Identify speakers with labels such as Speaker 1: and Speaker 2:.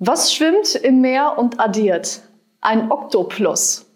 Speaker 1: Was schwimmt im Meer und addiert? Ein Oktoplus.